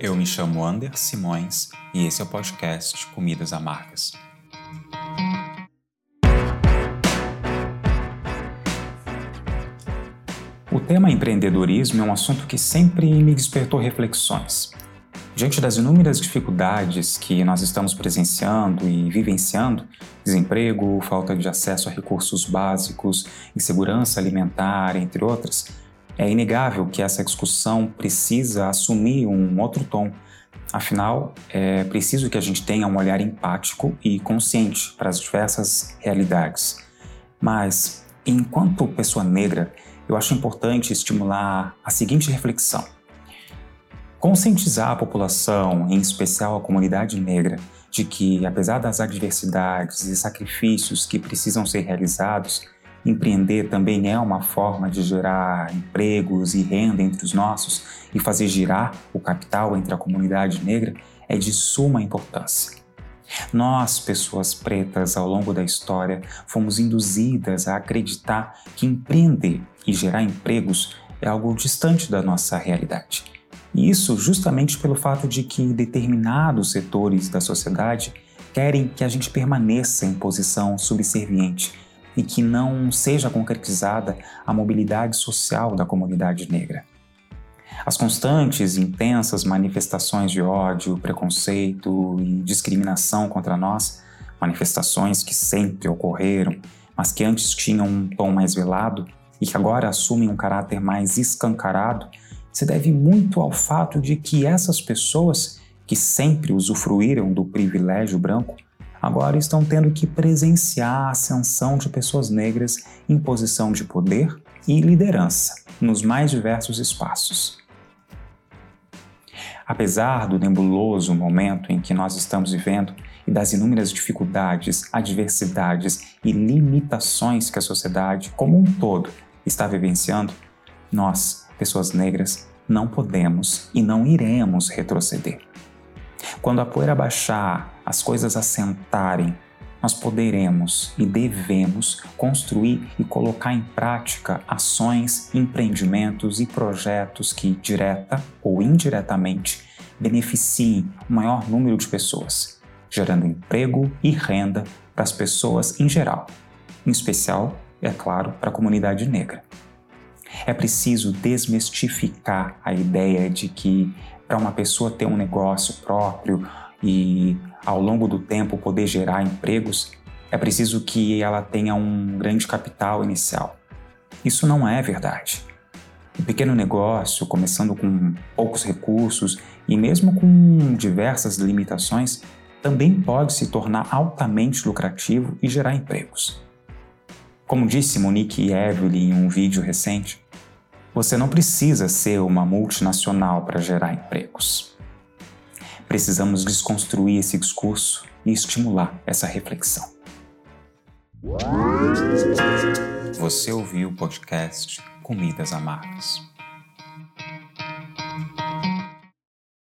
Eu me chamo Ander Simões e esse é o podcast Comidas Amargas. O tema empreendedorismo é um assunto que sempre me despertou reflexões. Diante das inúmeras dificuldades que nós estamos presenciando e vivenciando desemprego, falta de acesso a recursos básicos, insegurança alimentar, entre outras é inegável que essa discussão precisa assumir um outro tom. Afinal, é preciso que a gente tenha um olhar empático e consciente para as diversas realidades. Mas, enquanto pessoa negra, eu acho importante estimular a seguinte reflexão Conscientizar a população, em especial a comunidade negra, de que, apesar das adversidades e sacrifícios que precisam ser realizados, empreender também é uma forma de gerar empregos e renda entre os nossos e fazer girar o capital entre a comunidade negra é de suma importância. Nós, pessoas pretas, ao longo da história, fomos induzidas a acreditar que empreender e gerar empregos é algo distante da nossa realidade. E isso justamente pelo fato de que determinados setores da sociedade querem que a gente permaneça em posição subserviente e que não seja concretizada a mobilidade social da comunidade negra. As constantes e intensas manifestações de ódio, preconceito e discriminação contra nós, manifestações que sempre ocorreram, mas que antes tinham um tom mais velado e que agora assumem um caráter mais escancarado, se deve muito ao fato de que essas pessoas que sempre usufruíram do privilégio branco agora estão tendo que presenciar a ascensão de pessoas negras em posição de poder e liderança nos mais diversos espaços. Apesar do nebuloso momento em que nós estamos vivendo e das inúmeras dificuldades, adversidades e limitações que a sociedade como um todo está vivenciando, nós, pessoas negras, não podemos e não iremos retroceder. Quando a poeira baixar, as coisas assentarem, nós poderemos e devemos construir e colocar em prática ações, empreendimentos e projetos que, direta ou indiretamente, beneficiem o maior número de pessoas, gerando emprego e renda para as pessoas em geral, em especial, é claro, para a comunidade negra. É preciso desmistificar a ideia de que para uma pessoa ter um negócio próprio e ao longo do tempo poder gerar empregos, é preciso que ela tenha um grande capital inicial. Isso não é verdade. O pequeno negócio, começando com poucos recursos e mesmo com diversas limitações, também pode se tornar altamente lucrativo e gerar empregos. Como disse Monique e Evelyn em um vídeo recente, você não precisa ser uma multinacional para gerar empregos. Precisamos desconstruir esse discurso e estimular essa reflexão. Você ouviu o podcast Comidas Amargas.